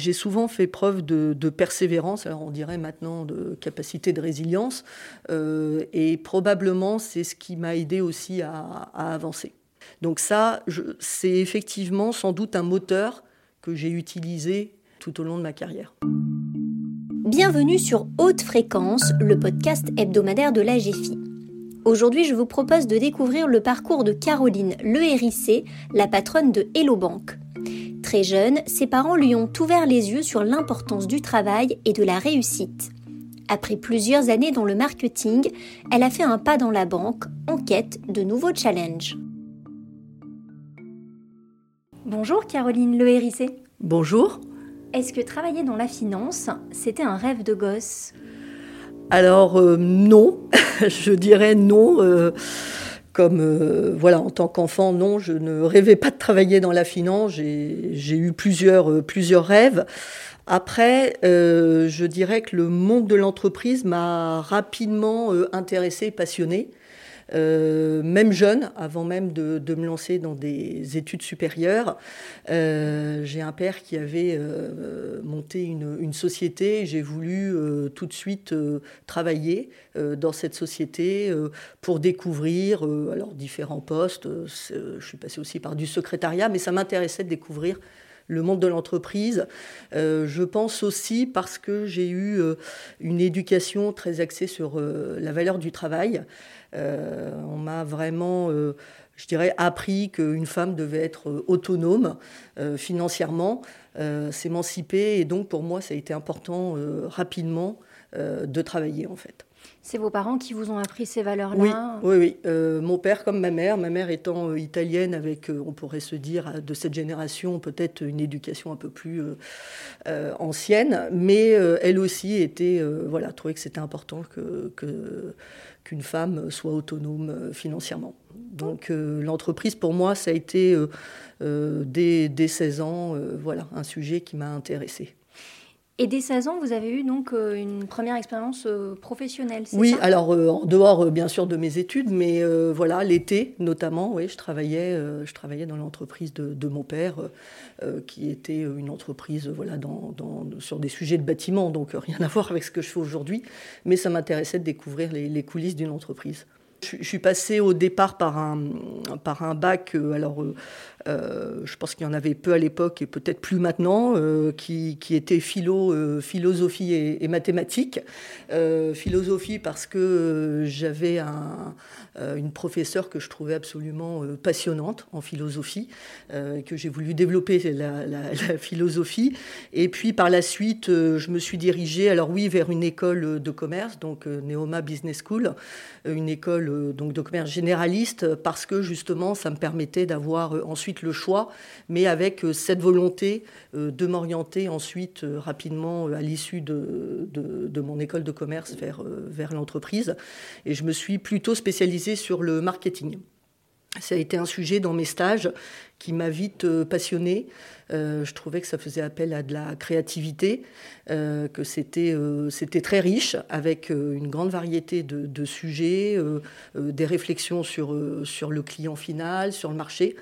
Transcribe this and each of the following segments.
j'ai souvent fait preuve de, persévérance, alors on dirait maintenant de capacité de résilience, et probablement c'est ce qui m'a aidé aussi à, avancer. Donc ça, c'est effectivement sans doute un moteur que j'ai utilisé tout au long de ma carrière. Bienvenue sur Haute Fréquence, le podcast hebdomadaire de la GFI. Aujourd'hui, je vous propose de découvrir le parcours de Caroline Lehérissé, la patronne de Hello Bank. Très jeune, ses parents lui ont ouvert les yeux sur l'importance du travail et de la réussite. Après plusieurs années dans le marketing, elle a fait un pas dans la banque en quête de nouveaux challenges. Bonjour Caroline Lehérissé. Bonjour. Est-ce que travailler dans la finance, c'était un rêve de gosse? Alors euh, non, je dirais non. Euh, comme euh, voilà, en tant qu'enfant, non, je ne rêvais pas de travailler dans la finance. J'ai eu plusieurs, plusieurs rêves. Après, je dirais que le monde de l'entreprise m'a rapidement intéressé, passionné. Euh, même jeune, avant même de, me lancer dans des études supérieures, euh, j'ai un père qui avait euh, monté une, société. J'ai voulu tout de suite travailler dans cette société pour découvrir alors différents postes. je suis passée aussi par du secrétariat, mais ça m'intéressait de découvrir le monde de l'entreprise. je pense aussi parce que j'ai eu une éducation très axée sur la valeur du travail. Euh, on m'a vraiment euh, je dirais, appris qu'une femme devait être euh, autonome financièrement, s'émanciper. Et donc, pour moi, ça a été important rapidement de travailler, en fait. C'est vos parents qui vous ont appris ces valeurs-là Oui, oui, oui. mon père comme ma mère. Ma mère étant italienne, avec, on pourrait se dire, de cette génération, peut-être une éducation un peu plus ancienne, mais elle aussi était, voilà, trouvait que c'était important que, qu'une femme soit autonome euh, financièrement. Donc euh, l'entreprise, pour moi, ça a été euh, dès, dès, 16 ans, voilà, un sujet qui m'a intéressée. Et dès 16 ans, vous avez eu donc une première expérience professionnelle, Oui, ça? alors en dehors bien sûr de mes études, mais voilà, l'été notamment, oui, je travaillais, je travaillais dans l'entreprise de, mon père, qui était une entreprise voilà, dans, sur des sujets de bâtiment, donc rien à voir avec ce que je fais aujourd'hui, mais ça m'intéressait de découvrir les, les coulisses d'une entreprise. Je, suis passée au départ par un, par un bac, alors euh, je pense qu'il y en avait peu à l'époque et peut-être plus maintenant, euh, qui, qui, était philo, euh, philosophie et, mathématiques. philosophie parce que j'avais un, une professeure que je trouvais absolument passionnante en philosophie, que j'ai voulu développer la, la, philosophie. Et puis par la suite, je me suis dirigée, alors oui, vers une école de commerce, donc Neoma Business School, une école donc de commerce généraliste, parce que justement, ça me permettait d'avoir ensuite le choix, mais avec euh, cette volonté euh, de m'orienter ensuite euh, rapidement à l'issue de, de, mon école de commerce vers, vers l'entreprise. Et je me suis plutôt spécialisée sur le marketing. Ça a été un sujet dans mes stages qui m'a vite passionné. je trouvais que ça faisait appel à de la créativité, que c'était c'était très riche, avec une grande variété de, de sujets, des réflexions sur, sur le client final, sur le marché.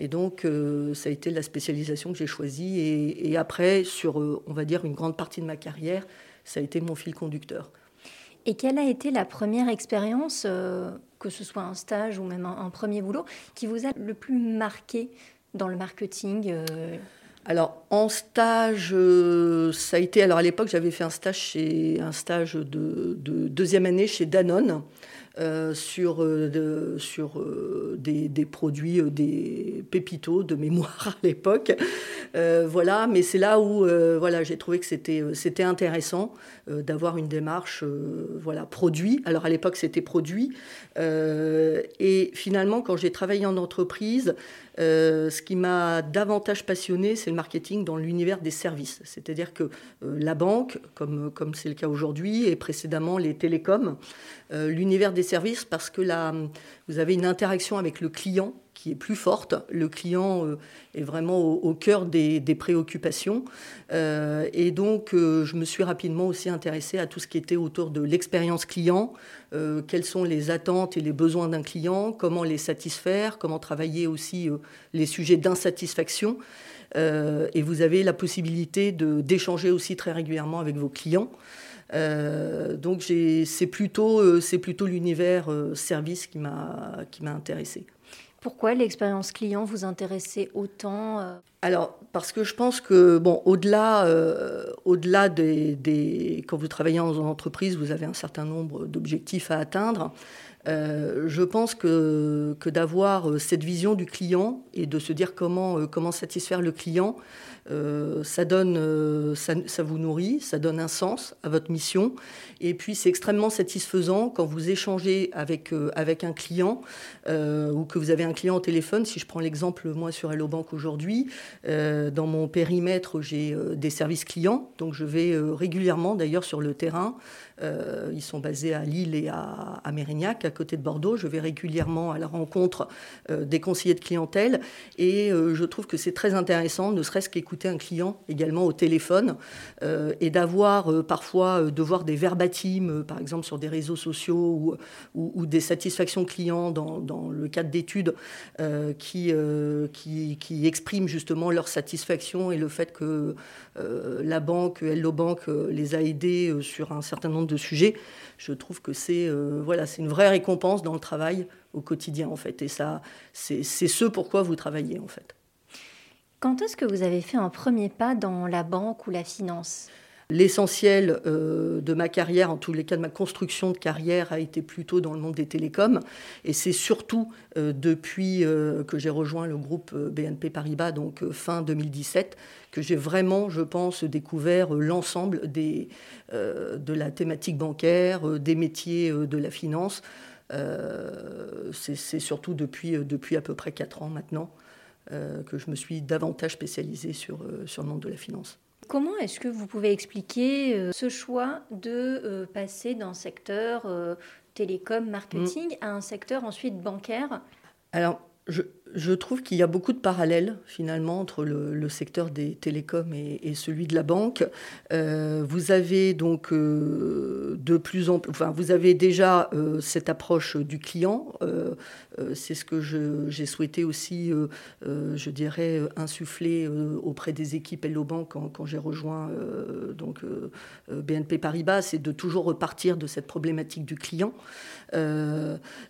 Et donc, euh, ça a été la spécialisation que j'ai choisie. Et, après, sur, euh, on va dire, une grande partie de ma carrière, ça a été mon fil conducteur. Et quelle a été la première expérience, euh, que ce soit un stage ou même un, premier boulot, qui vous a le plus marqué dans le marketing alors en stage, ça a été. Alors à l'époque, j'avais fait un stage chez un stage de, de deuxième année chez Danone. Euh, sur, euh, sur euh, des, produits, des pépitos de mémoire à l'époque. voilà, mais c'est là où voilà, j'ai trouvé que c'était, intéressant d'avoir une démarche voilà, produit. Alors à l'époque, c'était produit. et finalement, quand j'ai travaillé en entreprise, ce qui m'a davantage passionné, c'est le marketing dans l'univers des services. C'est-à-dire que la banque, comme, comme c'est le cas aujourd'hui, et précédemment les télécoms, l'univers des services parce que là, vous avez une interaction avec le client qui est plus forte. Le client est vraiment au, cœur des, préoccupations. et donc, je me suis rapidement aussi intéressée à tout ce qui était autour de l'expérience client, quelles sont les attentes et les besoins d'un client, comment les satisfaire, comment travailler aussi les sujets d'insatisfaction? et vous avez la possibilité d'échanger aussi très régulièrement avec vos clients. Euh, donc c'est plutôt, euh, plutôt l'univers euh, service qui m'a intéressé. Pourquoi l'expérience client vous intéressait autant Alors, parce que je pense que, bon, au-delà au-delà des, des, Quand vous travaillez en entreprise, vous avez un certain nombre d'objectifs à atteindre. Je pense que, d'avoir cette vision du client et de se dire comment, comment satisfaire le client, euh, ça, euh, vous nourrit, ça donne un sens à votre mission. Et puis c'est extrêmement satisfaisant quand vous échangez avec, euh, avec un client ou que vous avez un client au téléphone. Si je prends l'exemple, moi, sur Hello Bank aujourd'hui, dans mon périmètre, j'ai des services clients. Donc je vais régulièrement, d'ailleurs, sur le terrain. Ils sont basés à Lille et à, Mérignac, à côté de Bordeaux. Je vais régulièrement à la rencontre des conseillers de clientèle. Et je trouve que c'est très intéressant, ne serait-ce qu'écouter un client également au téléphone euh, et d'avoir euh, parfois euh, de voir des verbatims, par exemple sur des réseaux sociaux ou, des satisfactions clients dans, le cadre d'études qui, expriment justement leur satisfaction et le fait que la banque, Hello Bank, les a aidés sur un certain nombre de. Je trouve que c'est voilà, c'est une vraie récompense dans le travail au quotidien en fait. Et ça, c'est ce pourquoi vous travaillez en fait. Quand est-ce que vous avez fait un premier pas dans la banque ou la finance? L'essentiel euh, de ma carrière, en tous les cas de ma construction de carrière, a été plutôt dans le monde des télécoms. Et c'est surtout euh, depuis euh, que j'ai rejoint le groupe BNP Paribas, donc fin 2017, que j'ai vraiment, je pense, découvert l'ensemble de la thématique bancaire, des métiers de la finance. c'est surtout depuis, depuis à peu près 4 ans maintenant. Que je me suis davantage spécialisée sur, sur le monde de la finance. Comment est-ce que vous pouvez expliquer euh, ce choix de passer d'un secteur télécom, marketing, mm. à un secteur ensuite bancaire? Alors, je, je trouve qu'il y a beaucoup de parallèles finalement entre le, secteur des télécoms et, celui de la banque. Euh, vous avez donc euh, de plus en plus, enfin vous avez déjà euh, cette approche du client. c'est ce que j'ai souhaité aussi, je dirais, insuffler auprès des équipes Hello Bank quand, quand j'ai rejoint donc BNP Paribas, c'est de toujours repartir de cette problématique du client.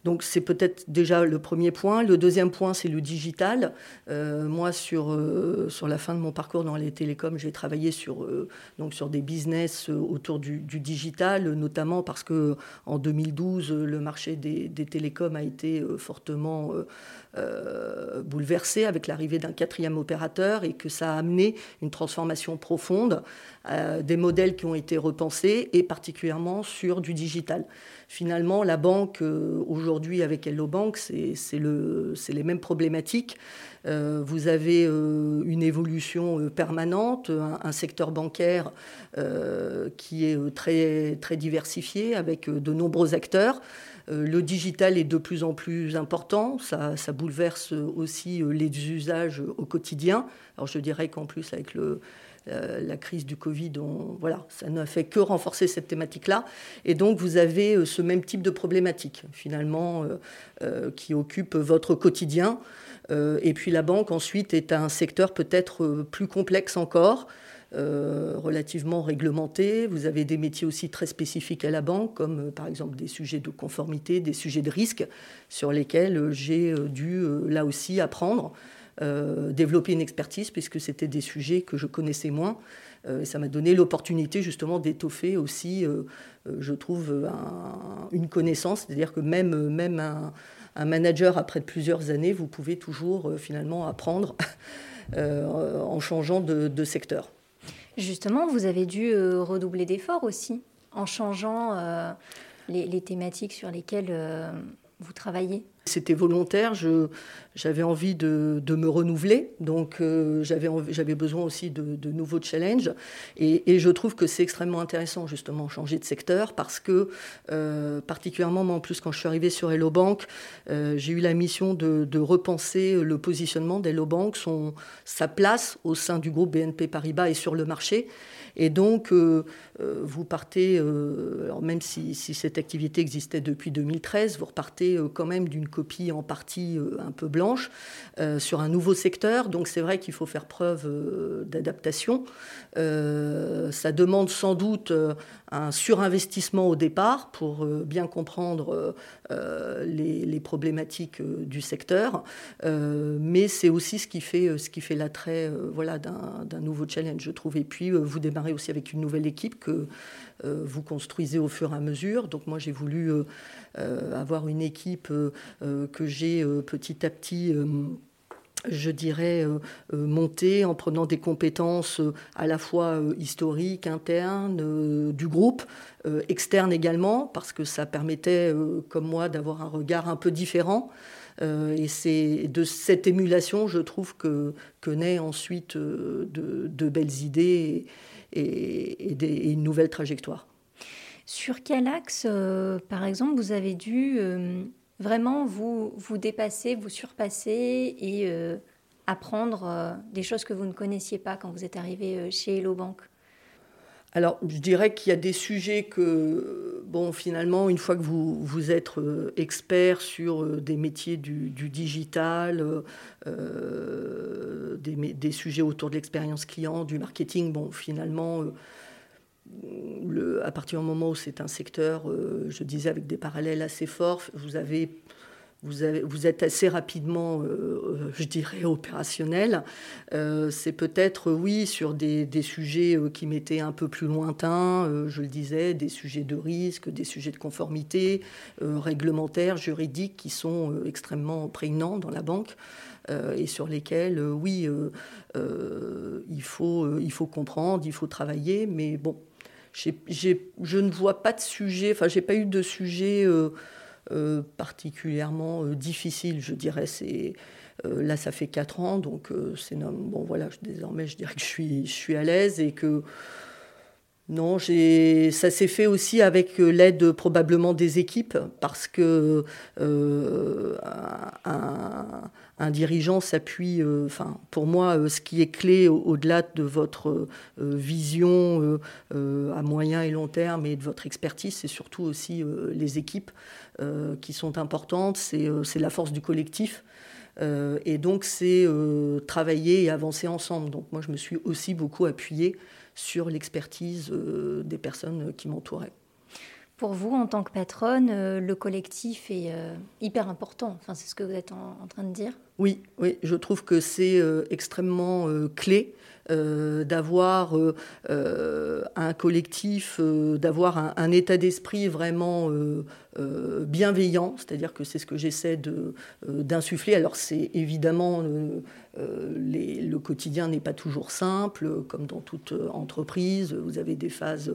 Donc c'est peut-être déjà le premier point. Le deuxième point, c'est le digital. Euh, moi, sur, euh, sur la fin de mon parcours dans les télécoms, j'ai travaillé sur, euh, donc sur des business autour du, digital, notamment parce que en 2012, le marché des, des télécoms a été fortement bouleversé avec l'arrivée d'un quatrième opérateur et que ça a amené une transformation profonde, des modèles qui ont été repensés et particulièrement sur du digital. Finalement, la banque, aujourd'hui, avec Hello Bank, c'est les mêmes problématiques. Euh, vous avez euh, une évolution euh, permanente, un, secteur bancaire qui est très, très diversifié avec de nombreux acteurs. Le digital est de plus en plus important, ça, bouleverse aussi les usages au quotidien. Alors je dirais qu'en plus avec euh, la crise du Covid, voilà, ça n'a fait que renforcer cette thématique-là. Et donc, vous avez euh, ce même type de problématique, finalement, euh, qui occupe votre quotidien. et puis, la banque, ensuite, est un secteur peut-être plus complexe encore. Relativement réglementé. Vous avez des métiers aussi très spécifiques à la banque, comme par exemple des sujets de conformité, des sujets de risque, sur lesquels j'ai dû là aussi apprendre. Euh, développer une expertise, puisque c'était des sujets que je connaissais moins. Euh, et ça m'a donné l'opportunité justement d'étoffer aussi, euh, je trouve, une connaissance. C'est-à-dire que même, même un, manager, après plusieurs années, vous pouvez toujours finalement apprendre en changeant de, secteur. Justement, vous avez dû redoubler d'efforts aussi en changeant les, les, thématiques sur lesquelles vous travaillez C'était volontaire, j'avais envie de, me renouveler, donc euh, j'avais besoin aussi de, nouveaux challenges. Et, je trouve que c'est extrêmement intéressant justement changer de secteur parce que, euh, particulièrement moi en plus quand je suis arrivée sur Hello Bank, euh, j'ai eu la mission de, repenser le positionnement d'Hello Bank, son, sa place au sein du groupe BNP Paribas et sur le marché. Et donc, vous partez, alors même si, cette activité existait depuis 2013, vous repartez quand même d'une en partie un peu blanche sur un nouveau secteur. Donc, c'est vrai qu'il faut faire preuve d'adaptation. ça demande sans doute un surinvestissement au départ pour bien comprendre les, problématiques du secteur. mais c'est aussi ce qui fait, ce qui fait l'attrait voilà, d'un nouveau challenge, je trouve. Et puis, vous démarrez aussi avec une nouvelle équipe que euh, vous construisez au fur et à mesure. Donc moi j'ai voulu euh, euh, avoir une équipe que j'ai petit à petit je dirais, montée en prenant des compétences à la fois historiques, internes, du groupe, externes également, parce que ça permettait, comme moi, d'avoir un regard un peu différent. et c'est de cette émulation, je trouve, que, que naît ensuite de, belles idées et, une nouvelle trajectoire. Sur quel axe, euh, par exemple, vous avez dû euh, vraiment vous, vous dépasser, vous surpasser et euh, apprendre des choses que vous ne connaissiez pas quand vous êtes arrivé chez Hello Bank. Alors, je dirais qu'il y a des sujets que, bon, finalement, une fois que vous, vous êtes euh, expert sur euh, des métiers du, digital, euh, des, sujets autour de l'expérience client, du marketing, bon, finalement, à partir du moment où c'est un secteur, je disais, avec des parallèles assez forts, vous êtes assez rapidement, euh, euh, je dirais, opérationnel. Euh, c'est peut-être, oui, sur des, sujets qui m'étaient un peu plus lointains, je le disais, des sujets de risque, des sujets de conformité, réglementaires, juridiques, qui sont extrêmement prégnants dans la banque. et sur lesquels, oui, il, faut, il faut comprendre, il faut travailler, mais bon, je ne vois pas de sujet, enfin, j'ai pas eu de sujet euh, particulièrement euh, difficile, je dirais. C'est euh, là, ça fait quatre ans, donc c'est bon voilà. Désormais, je dirais que je suis, je suis à l'aise et que non, ça s'est fait aussi avec l'aide probablement des équipes, parce que dirigeant s'appuie, enfin, pour moi, ce qui est clé au-delà de votre vision à moyen et long terme et de votre expertise, c'est surtout aussi les équipes. Euh, qui sont importantes, c'est euh, la force du collectif. Euh, et donc, c'est travailler et avancer ensemble. Donc, moi, je me suis aussi beaucoup appuyée sur l'expertise des personnes qui m'entouraient. Pour vous, en tant que patronne, le collectif est hyper important. Enfin, c'est ce que vous êtes en, train de dire. Oui, oui, je trouve que c'est extrêmement clé. d'avoir un collectif, d'avoir un, état d'esprit vraiment euh, bienveillant, c'est-à-dire que c'est ce que j'essaie euh, d'insuffler. Alors c'est évidemment, euh, le quotidien n'est pas toujours simple, comme dans toute entreprise. Vous avez des phases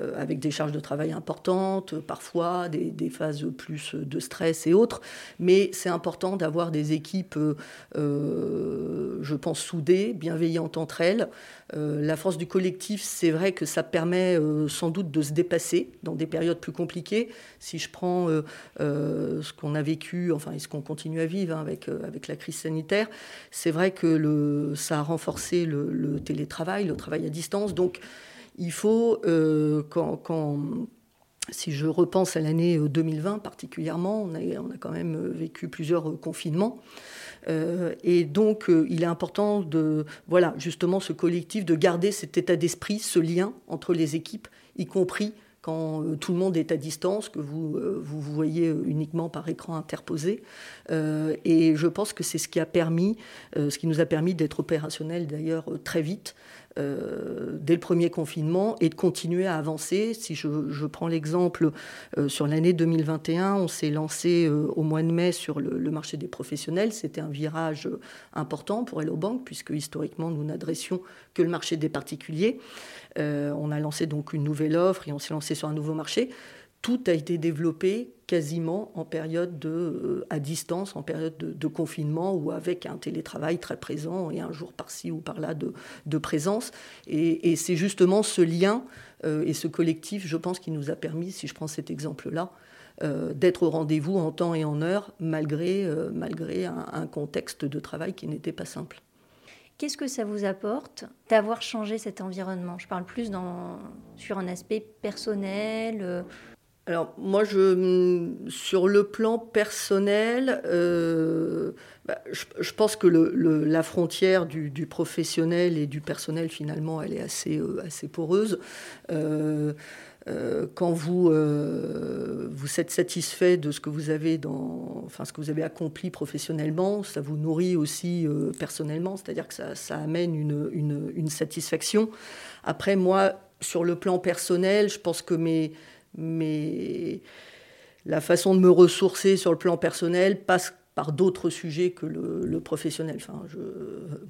avec des charges de travail importantes, parfois des, phases plus de stress et autres, mais c'est important d'avoir des équipes, je pense, soudées, bienveillantes entre elles. La force du collectif, c'est vrai que ça permet sans doute de se dépasser dans des périodes plus compliquées. Si je prends euh, euh, ce qu'on a vécu, enfin, et ce qu'on continue à vivre hein, avec, euh, avec la crise sanitaire, c'est vrai que ça a renforcé le, télétravail, le travail à distance. Donc, il faut, quand, quand si je repense à l'année 2020 particulièrement, on a, quand même vécu plusieurs confinements. et donc, il est important de, voilà, justement, ce collectif, de garder cet état d'esprit, ce lien entre les équipes, y compris quand euh, tout le monde est à distance, que vous euh, vous, voyez euh, uniquement par écran interposé. et je pense que c'est ce qui a permis, ce qui nous a permis d'être opérationnel d'ailleurs très vite. Dès le premier confinement et de continuer à avancer. Si je, prends l'exemple sur l'année 2021, on s'est lancé au mois de mai sur le, marché des professionnels. C'était un virage important pour Hello Bank puisque historiquement nous n'adressions que le marché des particuliers. on a lancé donc une nouvelle offre et on s'est lancé sur un nouveau marché. Tout a été développé quasiment en période de, euh, à distance, en période de, confinement ou avec un télétravail très présent et un jour par-ci ou par-là de, présence. Et, c'est justement ce lien euh, et ce collectif, je pense, qui nous a permis, si je prends cet exemple-là, euh, d'être au rendez-vous en temps et en heure, malgré, malgré un, contexte de travail qui n'était pas simple. Qu'est-ce que ça vous apporte d'avoir changé cet environnement? Je parle plus sur un aspect personnel, alors moi, sur le plan personnel, euh, bah, je, pense que la frontière du, professionnel et du personnel, finalement, elle est assez, euh, poreuse. Euh, quand vous, vous êtes satisfait de ce que vous avez dans, ce que vous avez accompli professionnellement, ça vous nourrit aussi personnellement, c'est-à-dire que ça, amène une, satisfaction. Après, moi, sur le plan personnel, je pense que mes mais la façon de me ressourcer sur le plan personnel passe par d'autres sujets que le, professionnel. Enfin,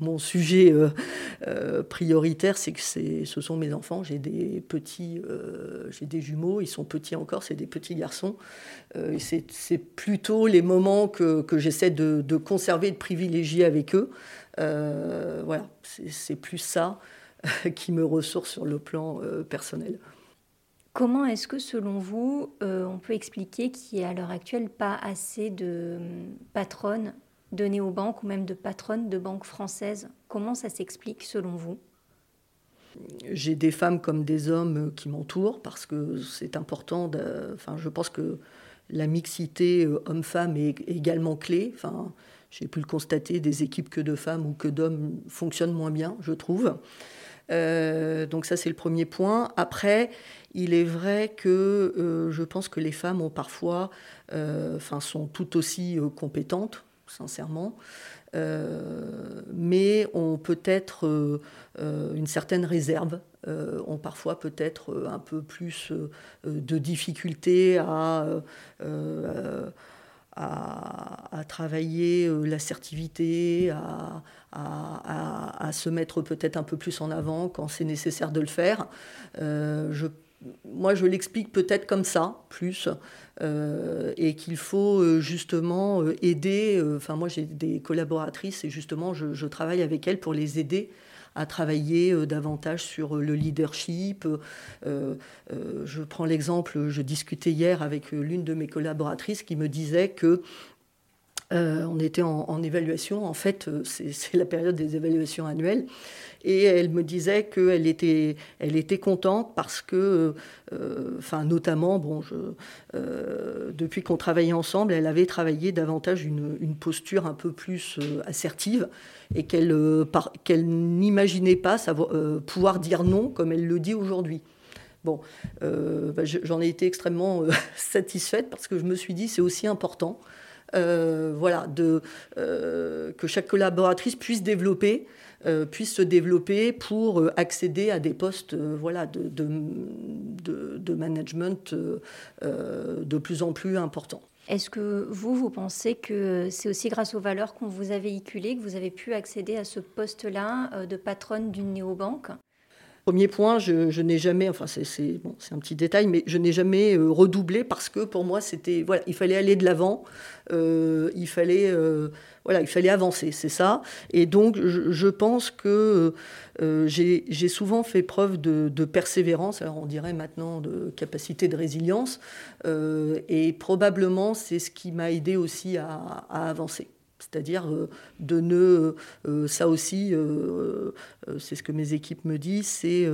mon sujet euh, euh, prioritaire, c'est que ce sont mes enfants. J'ai des petits, euh, j'ai des jumeaux, ils sont petits encore, c'est des petits garçons. c'est plutôt les moments que, que j'essaie de, de, conserver, de privilégier avec eux. voilà, c'est plus ça qui me ressource sur le plan personnel. Comment est-ce que, selon vous, euh, on peut expliquer qu'il n'y a à l'heure actuelle pas assez de hum, patronnes de néobanques ou même de patronnes de banques françaises? Comment ça s'explique, selon vous? J'ai des femmes comme des hommes qui m'entourent parce que c'est important. enfin, je pense que la mixité euh, homme-femme est également clé. Enfin, j'ai pu le constater, des équipes que de femmes ou que d'hommes fonctionnent moins bien, je trouve. Euh, donc ça, c'est le premier point. Après, il est vrai que euh, je pense que les femmes ont parfois, euh, enfin, sont tout aussi compétentes, sincèrement, mais ont peut-être une certaine réserve, ont parfois peut-être un peu plus de difficultés à à, travailler euh, l'assertivité, à, à, se mettre peut-être un peu plus en avant quand c'est nécessaire de le faire. Euh, je, moi, je l'explique peut-être comme ça, plus, euh, et qu'il faut justement aider. Enfin, moi, j'ai des collaboratrices et justement, je, travaille avec elles pour les aider à travailler euh, davantage sur euh, le leadership. Euh, je prends l'exemple, je discutais hier avec l'une de mes collaboratrices qui me disait que on était en, évaluation, en fait, c'est la période des évaluations annuelles, et elle me disait qu'elle était, elle était contente parce que, enfin, notamment, bon, depuis qu'on travaillait ensemble, elle avait travaillé davantage une, posture un peu plus assertive et qu'elle euh, n'imaginait pas savoir, euh, pouvoir dire non comme elle le dit aujourd'hui. Bon, euh, bah, j'en ai été extrêmement satisfaite parce que je me suis dit c'est aussi important, voilà, de, que chaque collaboratrice puisse développer, puisse se développer pour accéder à des postes, voilà, de, management de plus en plus importants. Est-ce que vous, vous pensez que c'est aussi grâce aux valeurs qu'on vous a véhiculées que vous avez pu accéder à ce poste-là euh, de patronne d'une néobanque? Premier point, je, n'ai jamais, enfin c'est un petit détail, mais je n'ai jamais euh, redoublé parce que pour moi c'était, voilà, il fallait aller de l'avant, euh, il fallait, euh, voilà, il fallait avancer, c'est ça. Et donc je, pense que j'ai souvent fait preuve de, persévérance, alors on dirait maintenant de capacité de résilience, et probablement c'est ce qui m'a aidé aussi à avancer. C'est-à-dire euh, de ne, euh, ça aussi, euh, c'est ce que mes équipes me disent, c'est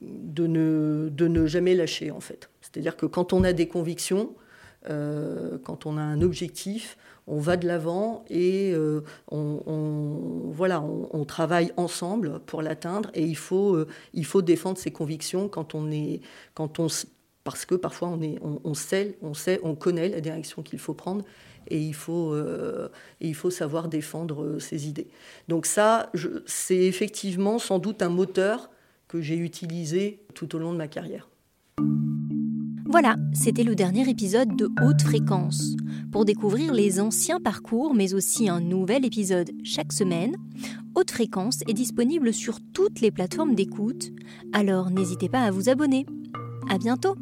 de ne, jamais lâcher en fait. C'est-à-dire que quand on a des convictions, quand on a un objectif, on va de l'avant et on, travaille ensemble pour l'atteindre et il faut, il faut défendre ses convictions quand on est, quand on, parce que parfois on, est, on, sait, on sait, on connaît la direction qu'il faut prendre et il faut, euh, il faut savoir défendre euh, ses idées. Donc ça, c'est effectivement sans doute un moteur que j'ai utilisé tout au long de ma carrière. Voilà, c'était le dernier épisode de Haute Fréquence. Pour découvrir les anciens parcours, mais aussi un nouvel épisode chaque semaine, Haute Fréquence est disponible sur toutes les plateformes d'écoute, alors n'hésitez pas à vous abonner. À bientôt!